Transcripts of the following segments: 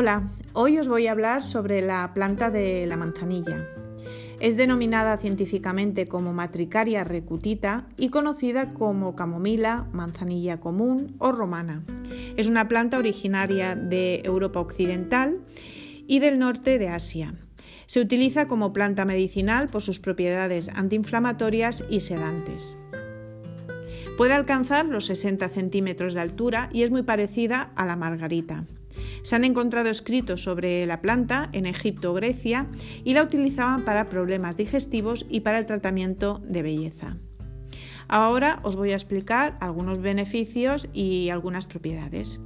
Hola, hoy os voy a hablar sobre la planta de la manzanilla. Es denominada científicamente como Matricaria recutita y conocida como camomila, manzanilla común o romana. Es una planta originaria de Europa Occidental y del norte de Asia. Se utiliza como planta medicinal por sus propiedades antiinflamatorias y sedantes. Puede alcanzar los 60 centímetros de altura y es muy parecida a la margarita. Se han encontrado escritos sobre la planta en Egipto o Grecia y la utilizaban para problemas digestivos y para el tratamiento de belleza. Ahora os voy a explicar algunos beneficios y algunas propiedades.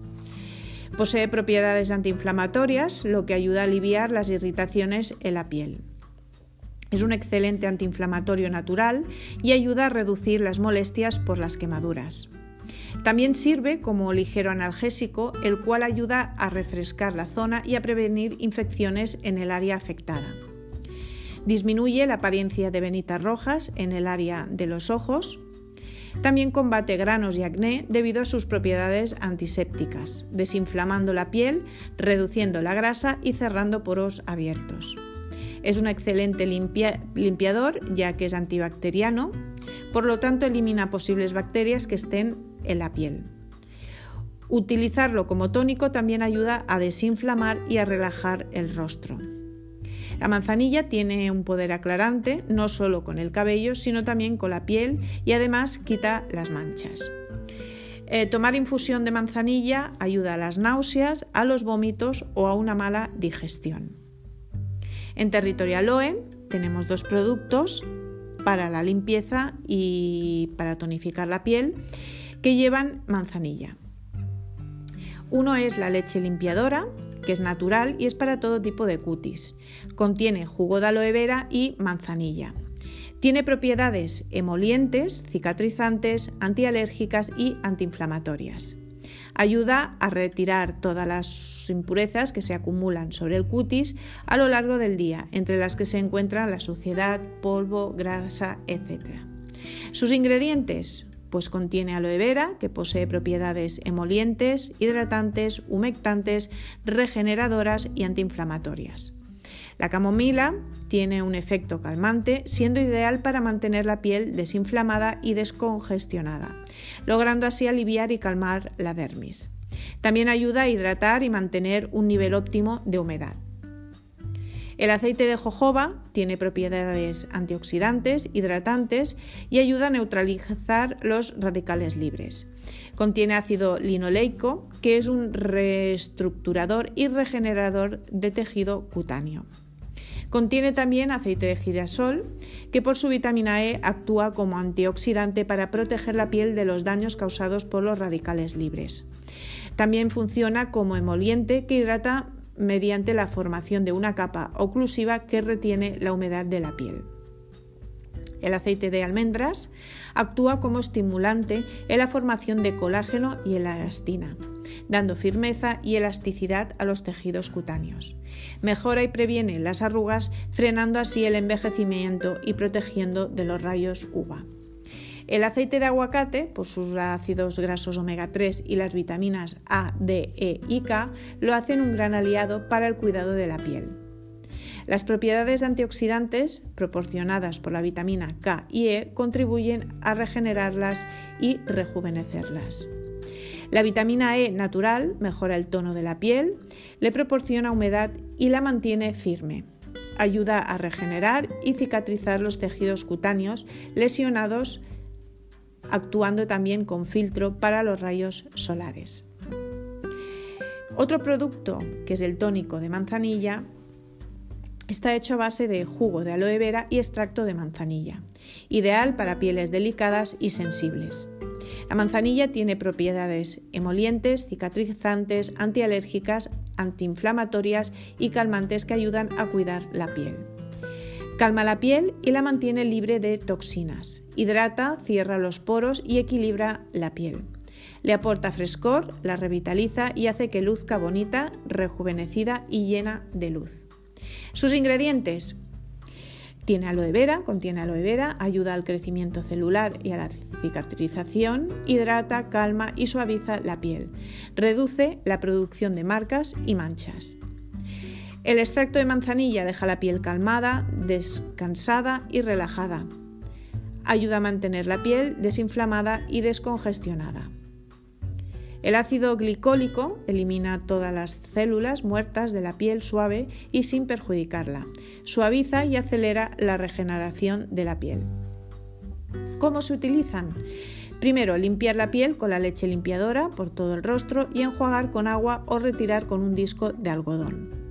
Posee propiedades antiinflamatorias, lo que ayuda a aliviar las irritaciones en la piel. Es un excelente antiinflamatorio natural y ayuda a reducir las molestias por las quemaduras. También sirve como ligero analgésico, el cual ayuda a refrescar la zona y a prevenir infecciones en el área afectada. Disminuye la apariencia de venitas rojas en el área de los ojos. También combate granos y acné debido a sus propiedades antisépticas, desinflamando la piel, reduciendo la grasa y cerrando poros abiertos. Es un excelente limpiador ya que es antibacteriano, por lo tanto elimina posibles bacterias que estén en la piel. Utilizarlo como tónico también ayuda a desinflamar y a relajar el rostro. La manzanilla tiene un poder aclarante no solo con el cabello, sino también con la piel y además quita las manchas. Eh, tomar infusión de manzanilla ayuda a las náuseas, a los vómitos o a una mala digestión. En Territorial OE tenemos dos productos para la limpieza y para tonificar la piel que llevan manzanilla. Uno es la leche limpiadora, que es natural y es para todo tipo de cutis. Contiene jugo de aloe vera y manzanilla. Tiene propiedades emolientes, cicatrizantes, antialérgicas y antiinflamatorias. Ayuda a retirar todas las impurezas que se acumulan sobre el cutis a lo largo del día, entre las que se encuentran la suciedad, polvo, grasa, etc. Sus ingredientes, pues contiene aloe vera, que posee propiedades emolientes, hidratantes, humectantes, regeneradoras y antiinflamatorias. La camomila tiene un efecto calmante, siendo ideal para mantener la piel desinflamada y descongestionada, logrando así aliviar y calmar la dermis. También ayuda a hidratar y mantener un nivel óptimo de humedad. El aceite de jojoba tiene propiedades antioxidantes, hidratantes y ayuda a neutralizar los radicales libres. Contiene ácido linoleico, que es un reestructurador y regenerador de tejido cutáneo. Contiene también aceite de girasol, que por su vitamina E actúa como antioxidante para proteger la piel de los daños causados por los radicales libres. También funciona como emoliente que hidrata mediante la formación de una capa oclusiva que retiene la humedad de la piel. El aceite de almendras actúa como estimulante en la formación de colágeno y elastina, dando firmeza y elasticidad a los tejidos cutáneos. Mejora y previene las arrugas, frenando así el envejecimiento y protegiendo de los rayos UVA. El aceite de aguacate, por sus ácidos grasos omega 3 y las vitaminas A, D, E y K, lo hacen un gran aliado para el cuidado de la piel. Las propiedades antioxidantes proporcionadas por la vitamina K y E contribuyen a regenerarlas y rejuvenecerlas. La vitamina E natural mejora el tono de la piel, le proporciona humedad y la mantiene firme. Ayuda a regenerar y cicatrizar los tejidos cutáneos lesionados, actuando también con filtro para los rayos solares. Otro producto, que es el tónico de manzanilla, Está hecho a base de jugo de aloe vera y extracto de manzanilla, ideal para pieles delicadas y sensibles. La manzanilla tiene propiedades emolientes, cicatrizantes, antialérgicas, antiinflamatorias y calmantes que ayudan a cuidar la piel. Calma la piel y la mantiene libre de toxinas. Hidrata, cierra los poros y equilibra la piel. Le aporta frescor, la revitaliza y hace que luzca bonita, rejuvenecida y llena de luz. Sus ingredientes. Tiene aloe vera, contiene aloe vera, ayuda al crecimiento celular y a la cicatrización, hidrata, calma y suaviza la piel. Reduce la producción de marcas y manchas. El extracto de manzanilla deja la piel calmada, descansada y relajada. Ayuda a mantener la piel desinflamada y descongestionada. El ácido glicólico elimina todas las células muertas de la piel suave y sin perjudicarla. Suaviza y acelera la regeneración de la piel. ¿Cómo se utilizan? Primero, limpiar la piel con la leche limpiadora por todo el rostro y enjuagar con agua o retirar con un disco de algodón.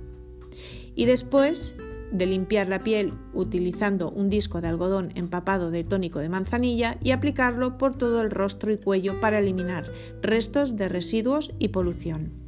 Y después de limpiar la piel utilizando un disco de algodón empapado de tónico de manzanilla y aplicarlo por todo el rostro y cuello para eliminar restos de residuos y polución.